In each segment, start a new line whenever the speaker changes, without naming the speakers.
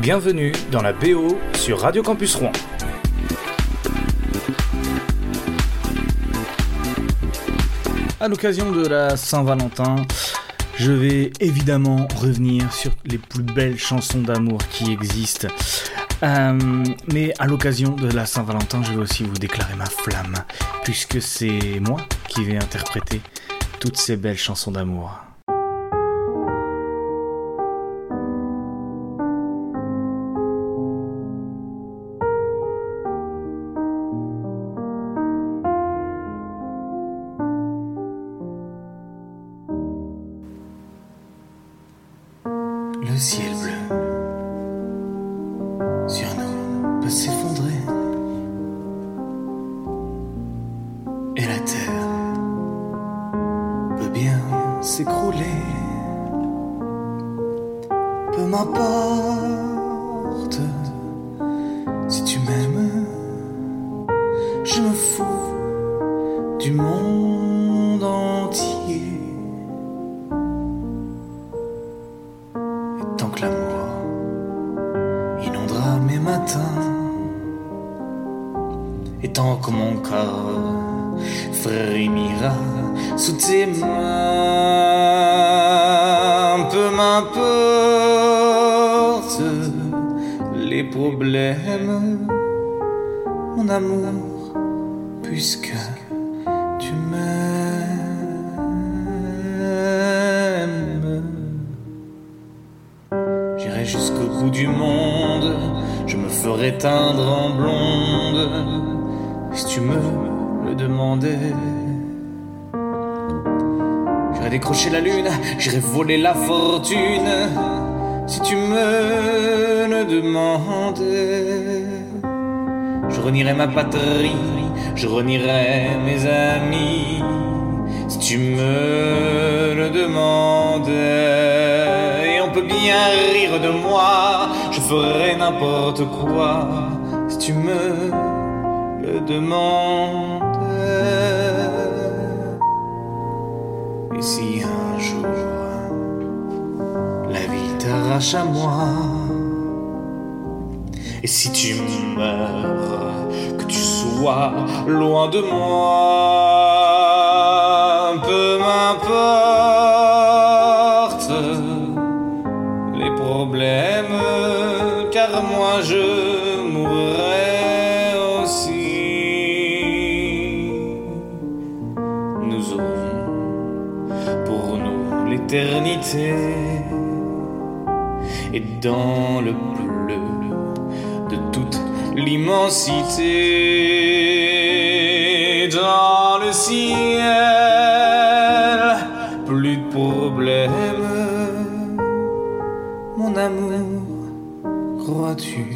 Bienvenue dans la BO sur Radio Campus Rouen. À l'occasion de la Saint-Valentin, je vais évidemment revenir sur les plus belles chansons d'amour qui existent. Euh, mais à l'occasion de la Saint-Valentin, je vais aussi vous déclarer ma flamme, puisque c'est moi qui vais interpréter toutes ces belles chansons d'amour. Si tu me le demandais. J'irai décrocher la lune, j'irai voler la fortune, si tu me le demandais. Je renierai ma patrie, je renierai mes amis, si tu me le demandais. Et on peut bien rire de moi, je ferai n'importe quoi, tu me le demandais. Et si un jour la vie t'arrache à moi, et si tu meurs, que tu sois loin de moi, et dans le bleu de toute l'immensité dans le ciel plus de problèmes. Mon amour crois-tu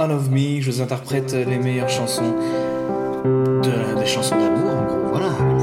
I Love Me. Je vous interprète les meilleures chansons, des chansons d'amour en gros. Voilà.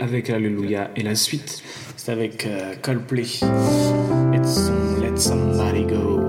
avec Alléluia et la suite, c'est avec euh, Coldplay. It's Let Somebody Go.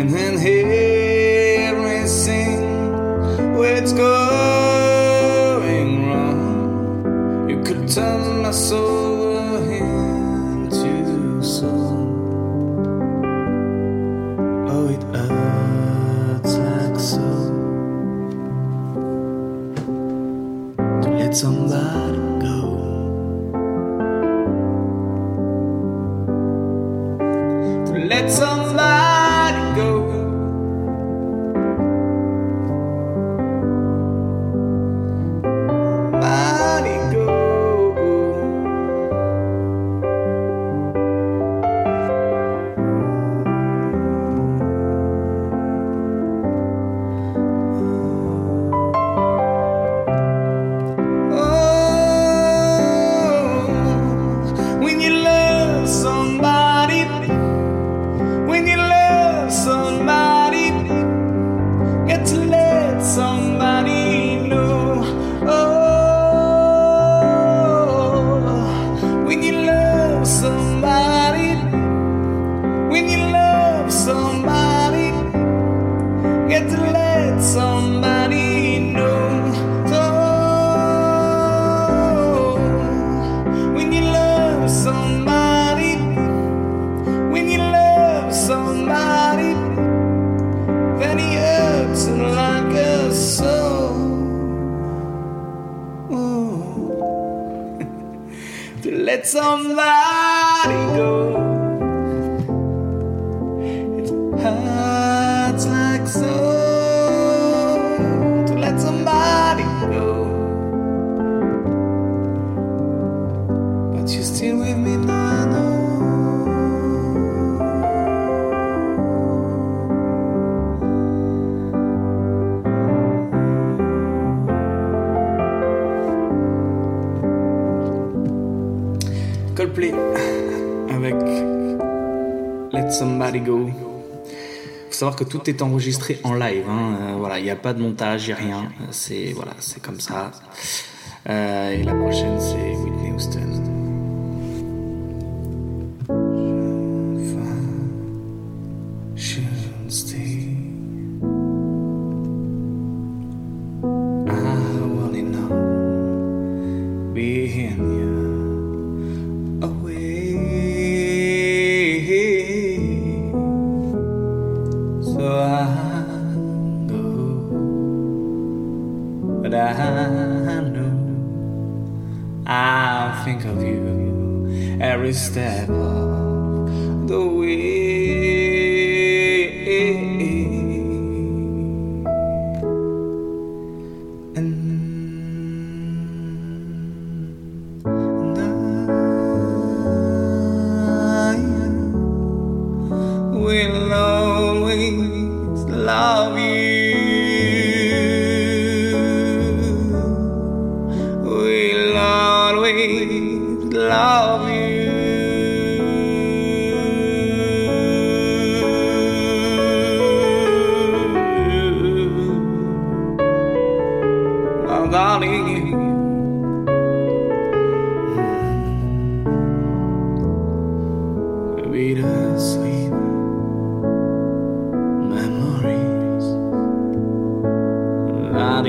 and then hear me sing what's going wrong. You could turn my soul. Somebody Go. Faut savoir que tout est enregistré en live. Hein. Euh, voilà, il n'y a pas de montage, il n'y a rien. Euh, c'est voilà, c'est comme ça. Euh, et la prochaine, c'est Whitney Houston.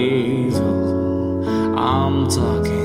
diesel. I'm talking.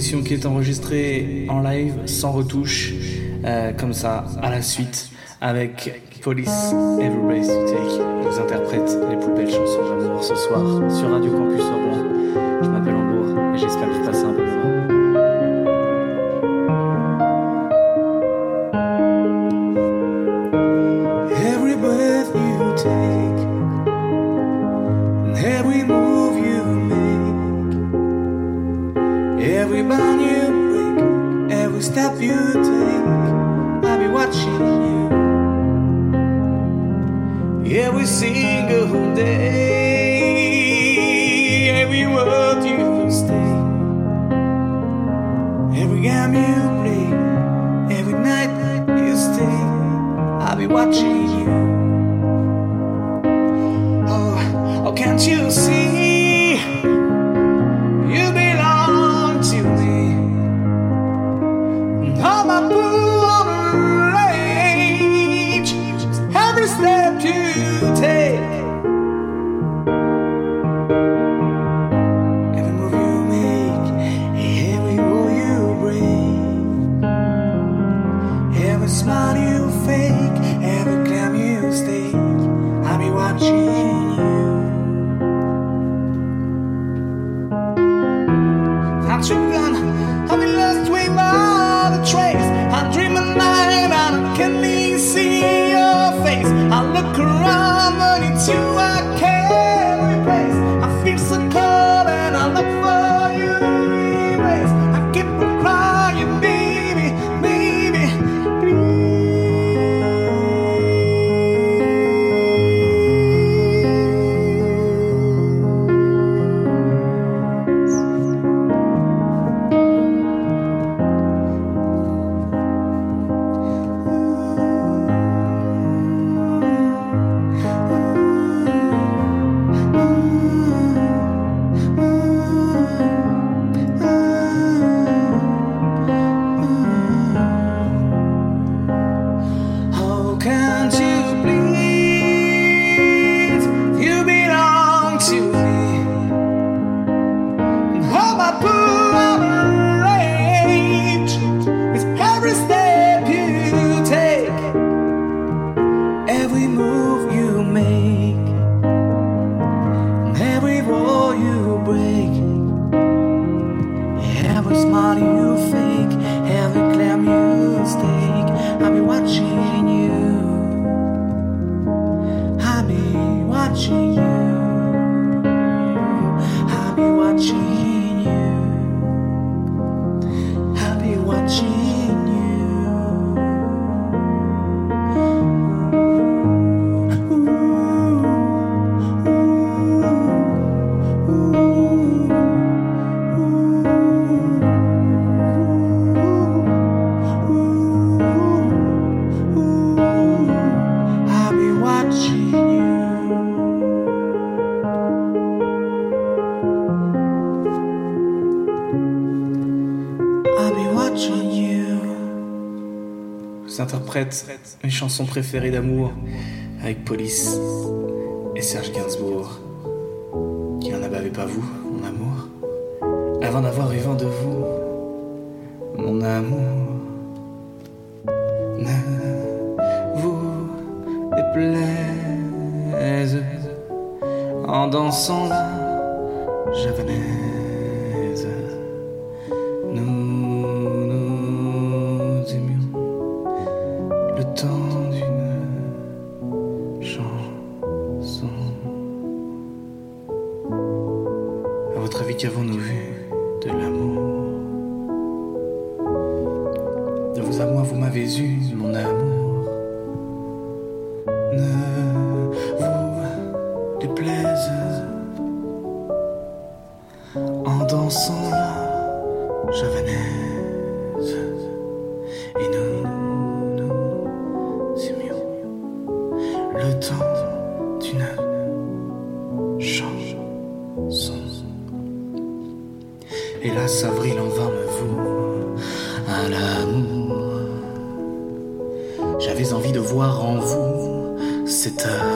Session qui est enregistrée en live, sans retouche, euh, comme ça, à la suite, avec Police Every Breath You Take. Je vous interprète les plus belles chansons d'amour ce soir sur Radio Campus Rouen. Je m'appelle Hambourg et j'espère que vous passez un bon
you. Every single day, every word you say, every game you play, every night you stay. I'll be watching
mes chansons préférées d'amour avec Police et Serge Gainsbourg. Qui n'en avait pas vous, mon amour? Avant d'avoir eu vent de vous, javanaise. Et nous nous aimions le temps d'une chanson. Hélas, avril en vain me vaut à l'amour. J'avais envie de voir en vous cet amour.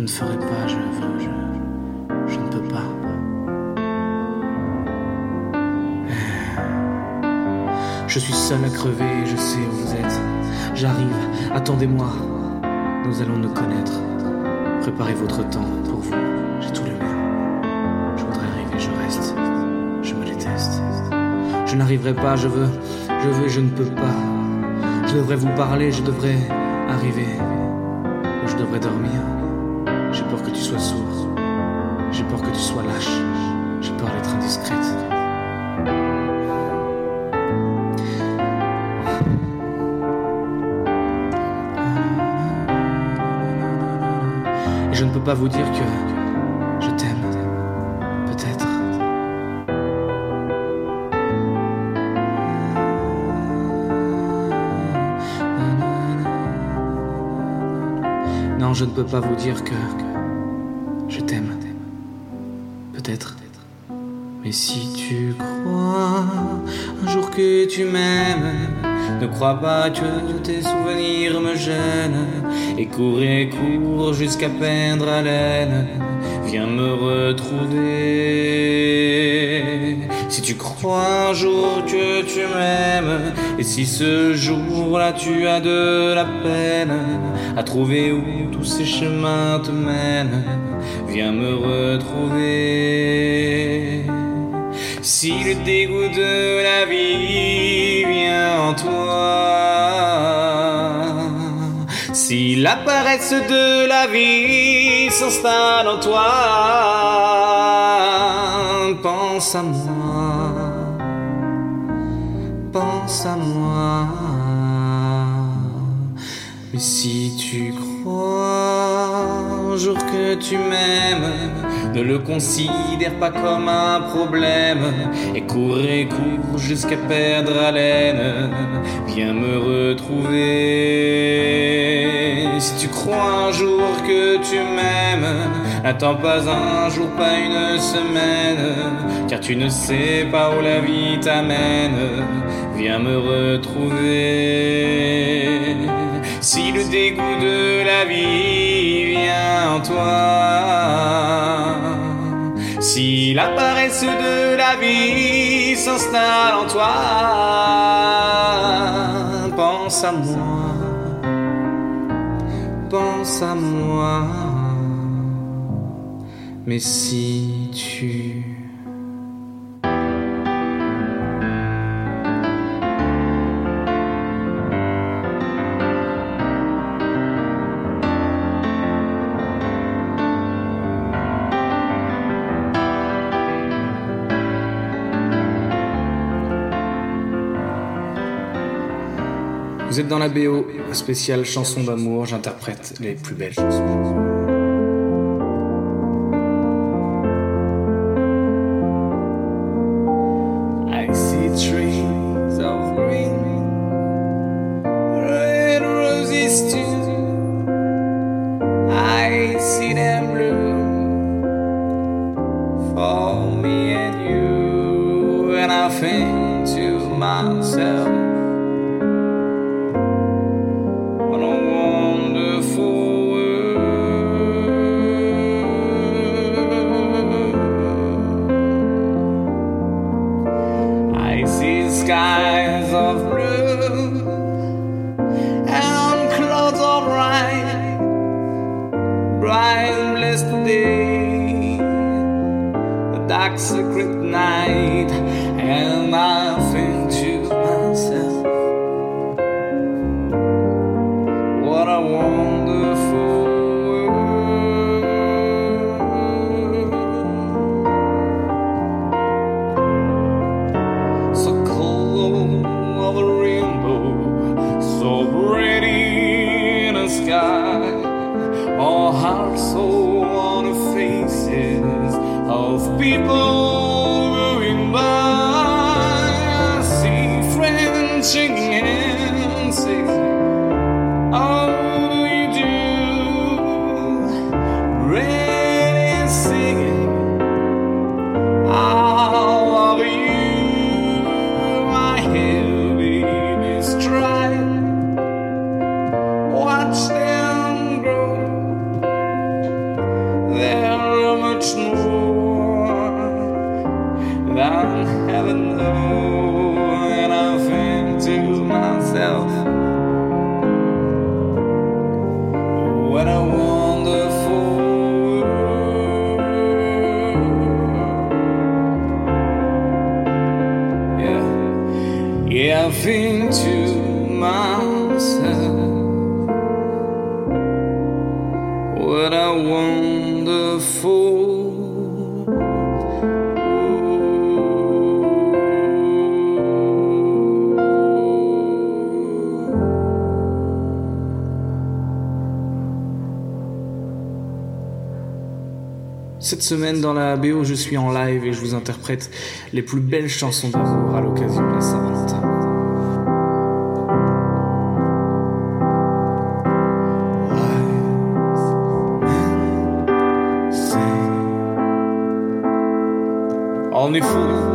Je ne ferai pas, je veux, je, je ne peux pas. Je suis seul à crever, je sais où vous êtes. J'arrive, attendez-moi. Nous allons nous connaître. Préparez votre temps pour vous. J'ai tout le mien. Je voudrais arriver, je reste. Je me déteste. Je n'arriverai pas, je veux, je veux, je ne peux pas. Je devrais vous parler, je devrais arriver. Je devrais dormir. Sois. J'ai peur que tu sois lâche. J'ai peur d'être indiscrète. Et je ne peux pas vous dire que je t'aime. Peut-être. Non, je ne peux pas vous dire que Mais si tu crois un jour que tu m'aimes, ne crois pas que tes souvenirs me gênent. Et cours et cours jusqu'à perdre haleine. Viens me retrouver. Si tu crois un jour que tu m'aimes, et si ce jour-là tu as de la peine à trouver où tous ces chemins te mènent, viens me retrouver. Si le dégoût de la vie vient en toi, si la paresse de la vie s'installe en toi, pense à moi, pense à moi. Mais si tu crois un jour que tu m'aimes, ne le considère pas comme un problème. Et cours et cours jusqu'à perdre haleine. Viens me retrouver. Si tu crois un jour que tu m'aimes, n'attends pas un jour, pas une semaine. Car tu ne sais pas où la vie t'amène. Viens me retrouver. Si le dégoût de la vie vient en toi, si la paresse de la vie s'installe en toi, pense à moi, pense à moi. Mais si tu êtes dans la BO, spéciale chanson d'amour, j'interprète les plus belles chansons. Cette semaine dans la BO, je suis en live et je vous interprète les plus belles chansons d'amour à l'occasion de la Saint-Valentin. On.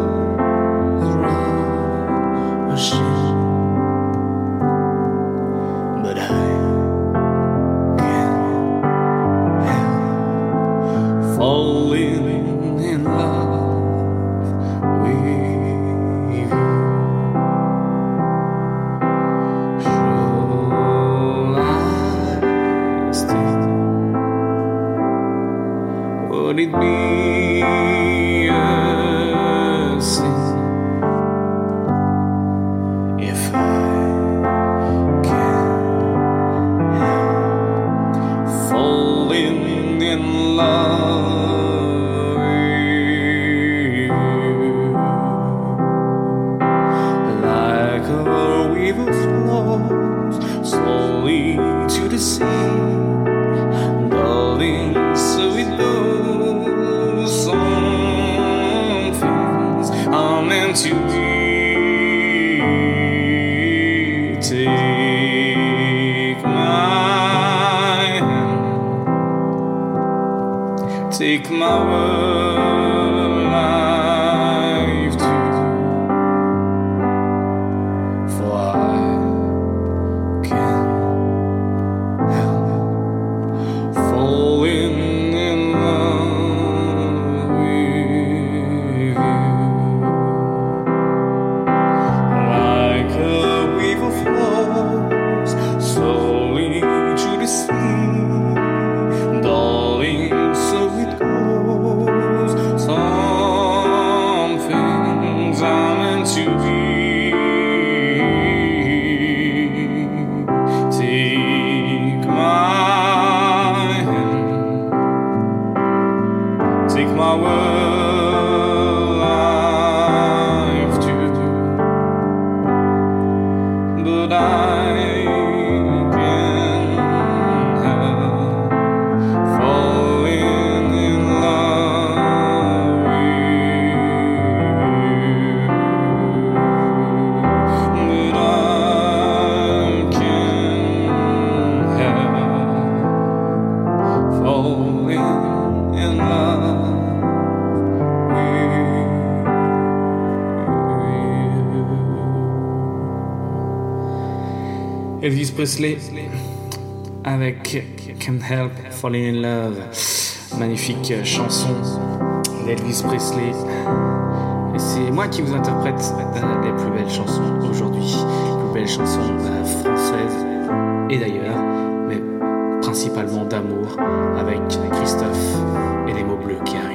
Presley avec Can't Help Falling in Love. Magnifique chanson d'Elvis Presley. Et c'est moi qui vous interprète les plus belles chansons aujourd'hui. Les plus belles chansons euh, françaises et d'ailleurs, mais principalement d'amour avec Christophe et les mots bleus qui arrivent.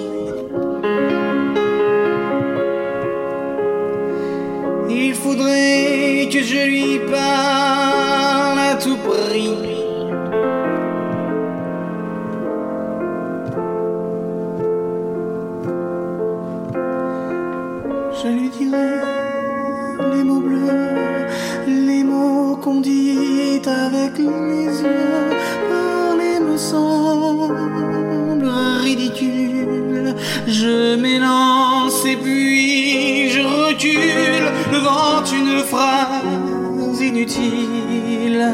Je m'élance et puis je recule devant une phrase inutile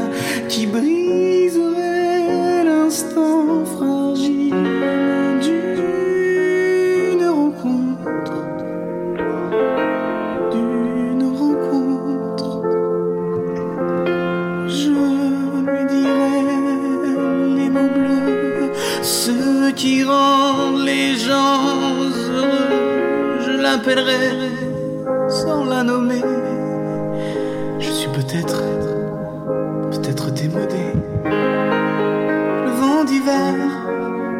qui briserait sans la nommer. Je suis peut-être, peut-être démodé. Le vent d'hiver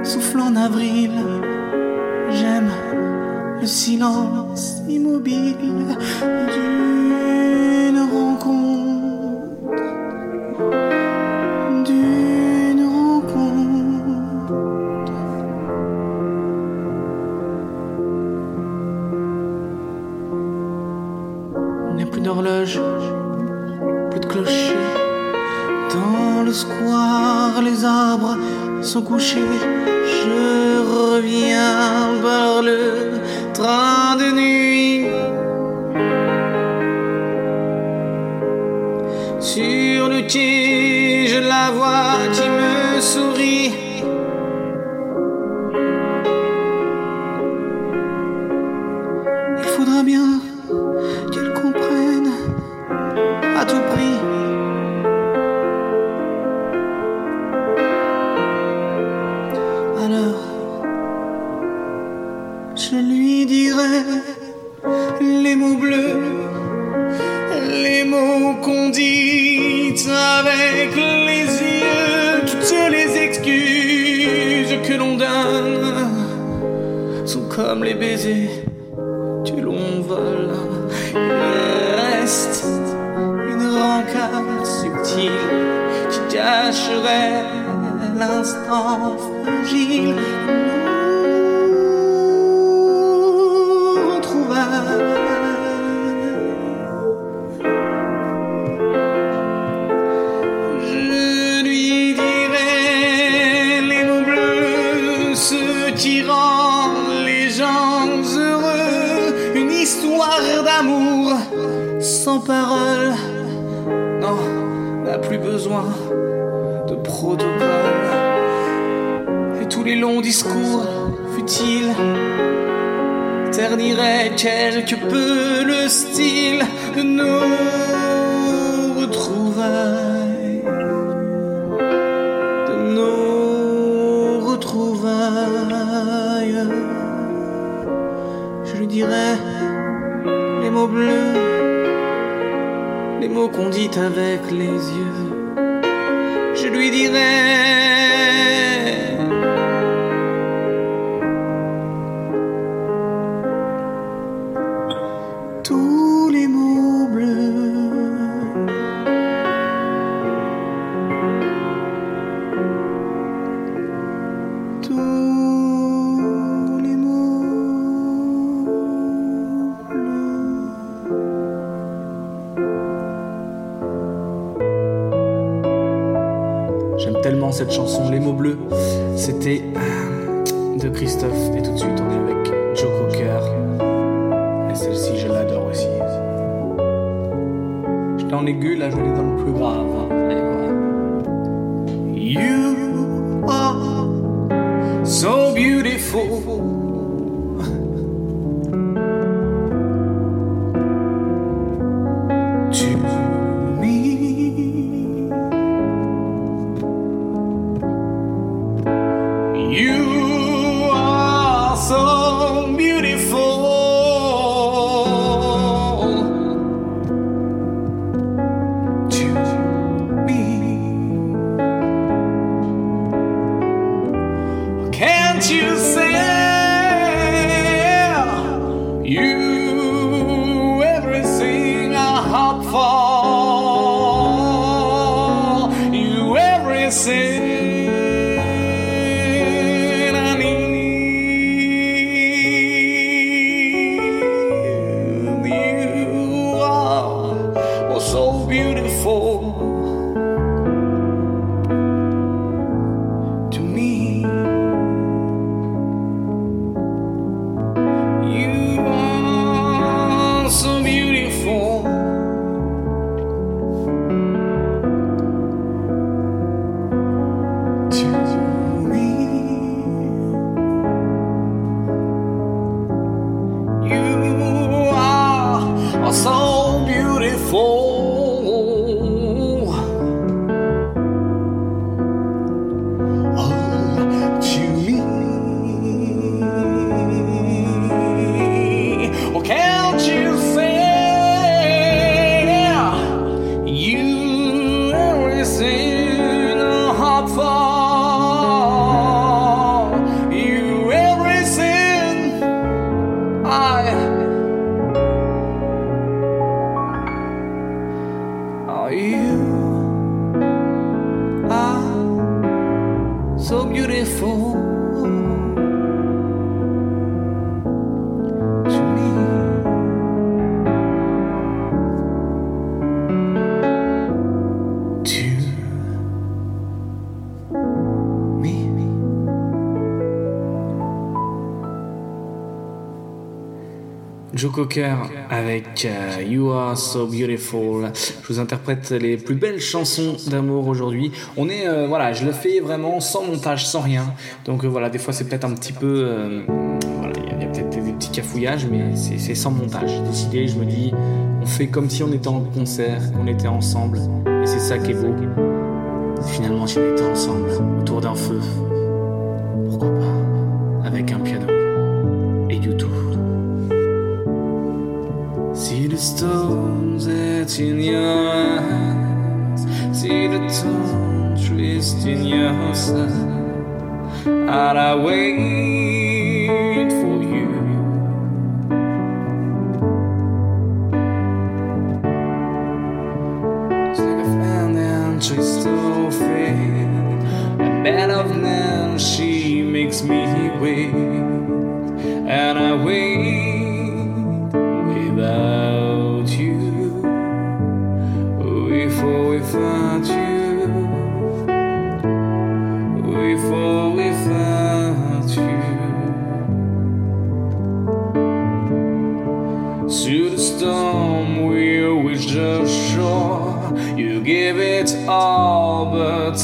souffle en avril. J'aime le silence immobile le square, les arbres sont couchés. Je reviens par le train de nuit. Sur le quai, je la vois qui me sourit. Quelque peu le style de nos retrouvailles. De nos retrouvailles. Je lui dirai les mots bleus, les mots qu'on dit avec les yeux. Je lui dirai
Christophe et tout de suite on est avec Joe Cocker. Et celle-ci je l'adore aussi. J'étais en aigu, là je vais aller dans le plus grave. Hein. Allez, voilà.
You are so beautiful.
Joe Cocker avec euh, You Are So Beautiful. Je vous interprète les plus belles chansons d'amour aujourd'hui. On est, euh, voilà, je le fais vraiment sans montage, sans rien. Donc euh, voilà, des fois c'est peut-être un petit peu, voilà, il y a, peut-être des petits cafouillages, mais c'est sans montage. J'ai décidé, je me dis, on fait comme si on était en concert, qu'on était ensemble, et c'est ça qui est beau. Finalement, si on était ensemble, autour d'un feu, See the stones that's in your eyes. See the tone twist in your side. And I wait for you. It's like a fan and twist of fate. A bed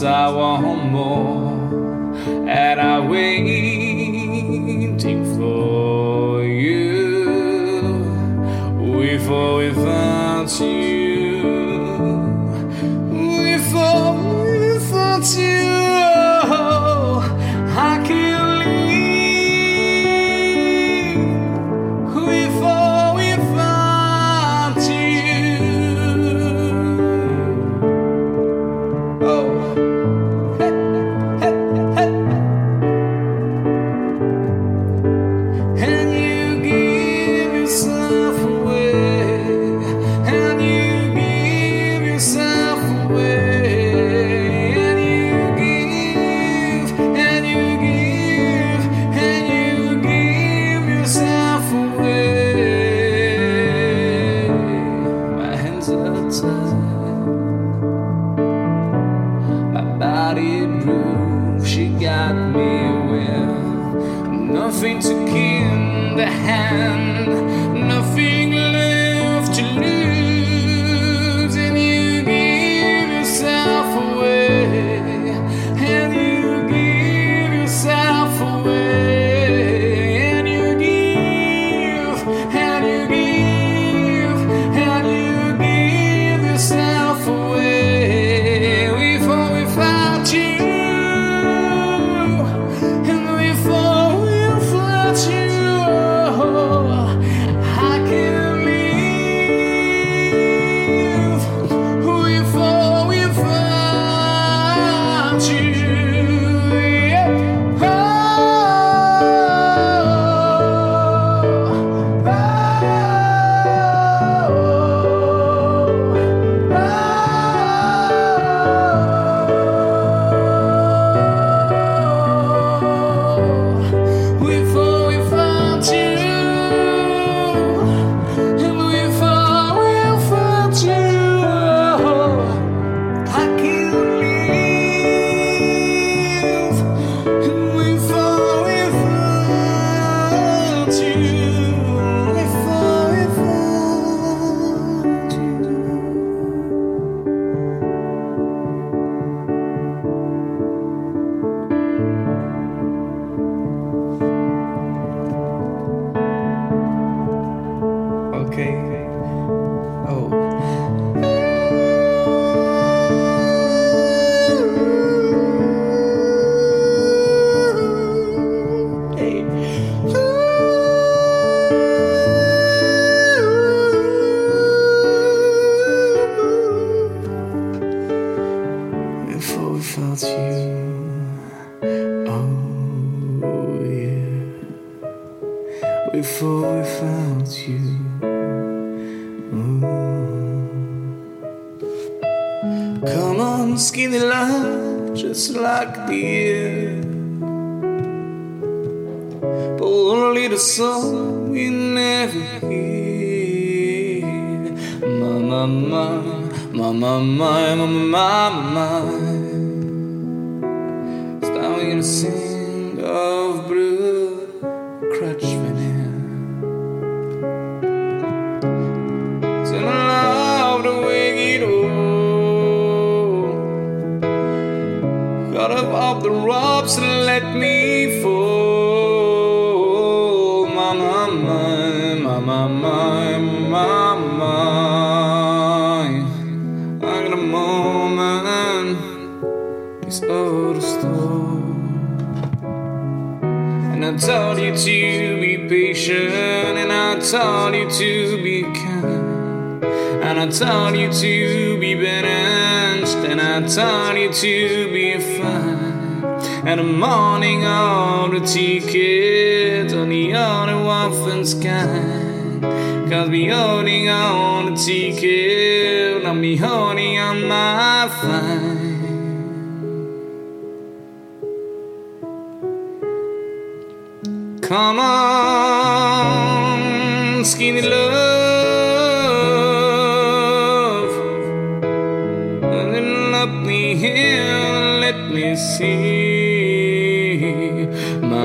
I want more. And I'm waiting for you. Or without you. Nothing to in the hand,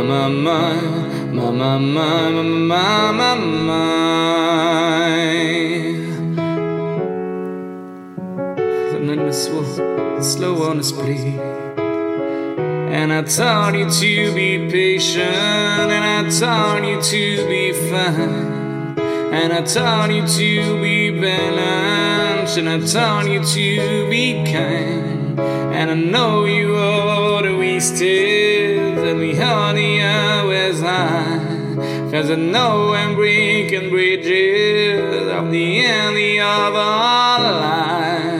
my my my my my my my my. And then this will slow on his plea. And I taught you to be patient, and I taught you to be fine, and I taught you to be balanced, and I taught you to be kind, and I know you are wasted and we honey always high. There's a no and break and bridges of the alley of our life.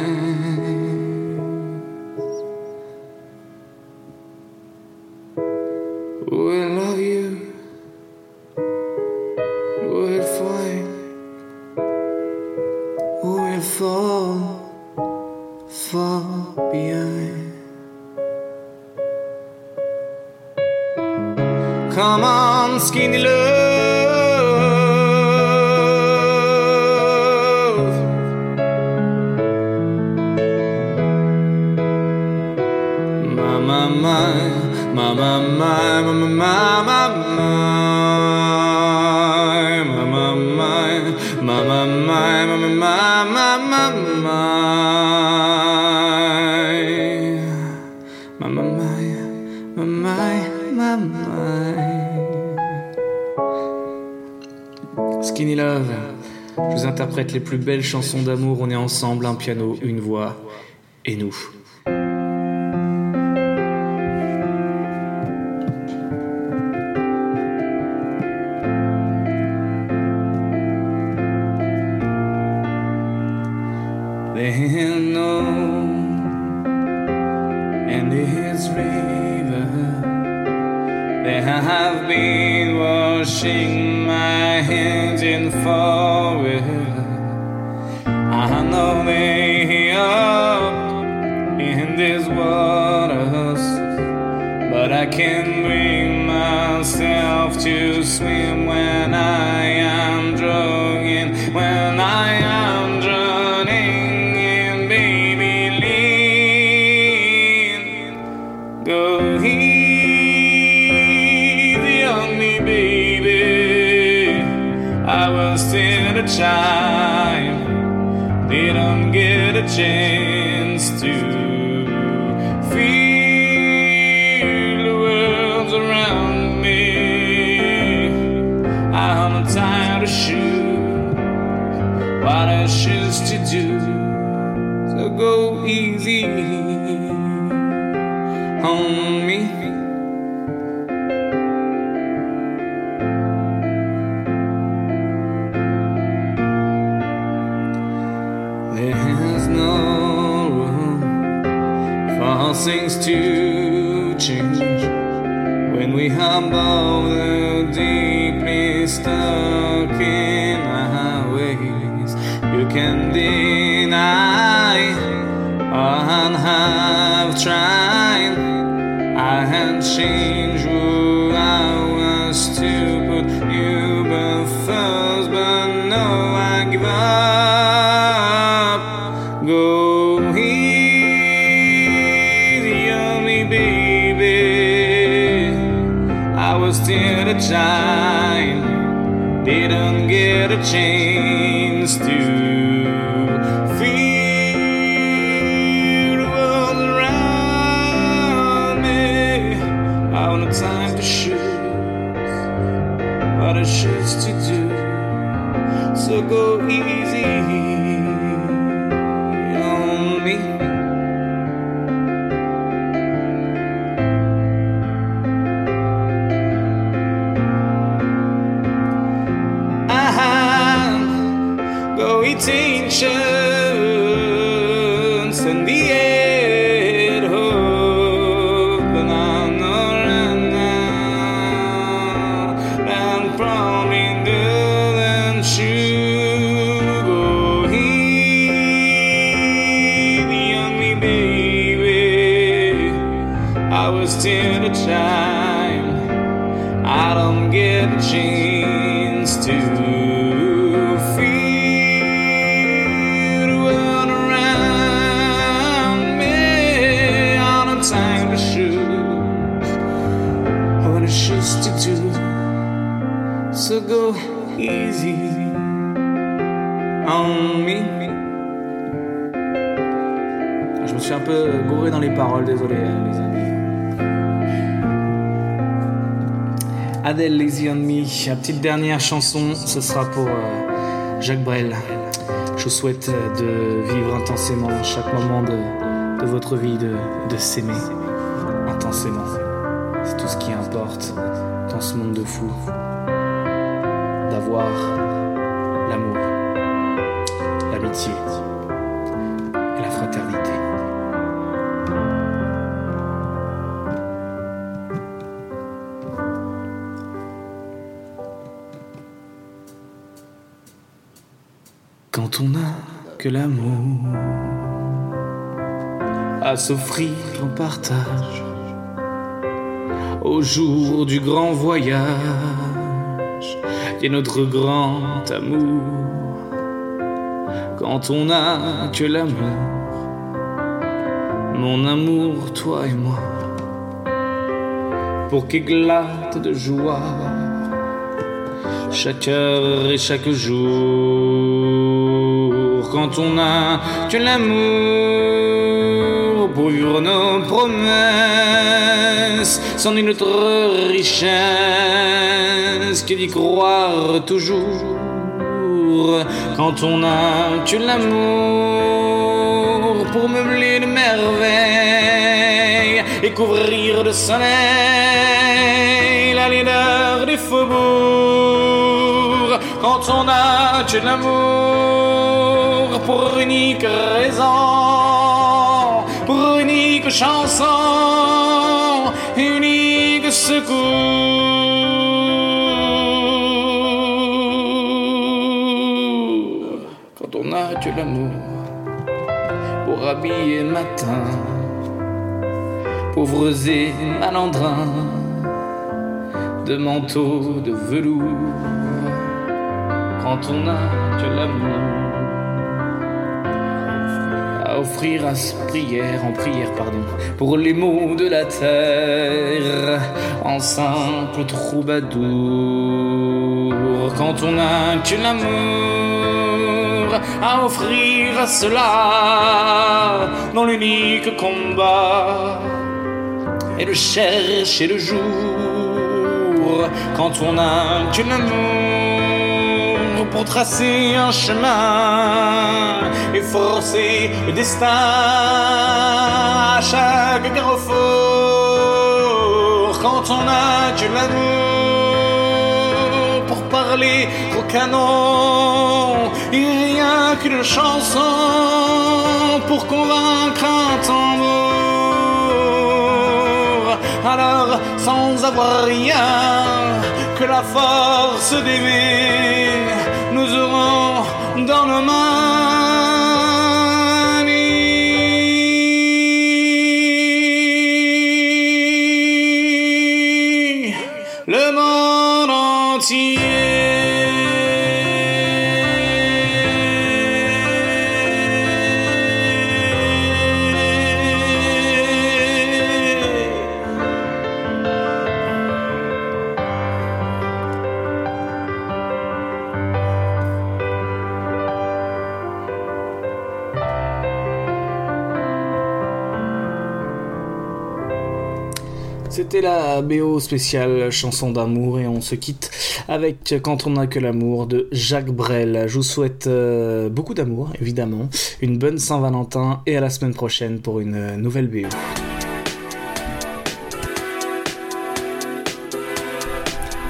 les plus belles chansons d'amour. On est ensemble, un piano, une voix, et nous. Washing my in. I know they up in these waters, but I can't bring myself to swim when I. was still a child, didn't get a chance to feel world around me. I want no time to shoot, but it's just to do. So go easy nation. Les hein, les amis. Me, la petite dernière chanson, ce sera pour euh, Jacques Brel. Je vous souhaite euh, de vivre intensément chaque moment de, votre vie, de, de s'aimer intensément. C'est tout ce qui importe dans ce monde de fou. D'avoir on n'a que l'amour. À s'offrir en partage. Au jour du grand voyage. Et notre grand amour. Quand on n'a que l'amour, mon amour, toi et moi, pour qu'éclate de joie. Chaque heure et chaque jour. Quand on a que l'amour pour vivre nos promesses, sans une autre richesse que d'y croire toujours. Quand on a que l'amour pour meubler de merveilles et couvrir de soleil la laideur des faubourgs. Quand on a que l'amour pour unique raison, pour unique chanson, unique secours. Quand on a que l'amour pour habiller matin, pauvres et malandrins de manteaux de velours. Quand on a que l'amour offrir à prière, en prière, pardon, pour les maux de la terre, en simple troubadour. Quand on a que l'amour à offrir à cela, dans l'unique combat, et le chercher le jour. Quand on a que l'amour pour tracer un chemin et forcer le destin à chaque carrefour. Quand on a que l'amour pour parler au canon et rien qu'une chanson pour convaincre un tambour.
sans avoir rien que la force d'aimer, nous aurons dans nos mains
BO spéciale chanson d'amour et on se quitte avec Quand on n'a que l'amour de Jacques Brel. Je vous souhaite euh, beaucoup d'amour, évidemment, une bonne Saint-Valentin et à la semaine prochaine pour une euh, nouvelle BO.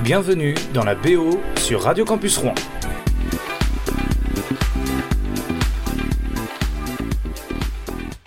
Bienvenue dans la BO sur Radio Campus Rouen.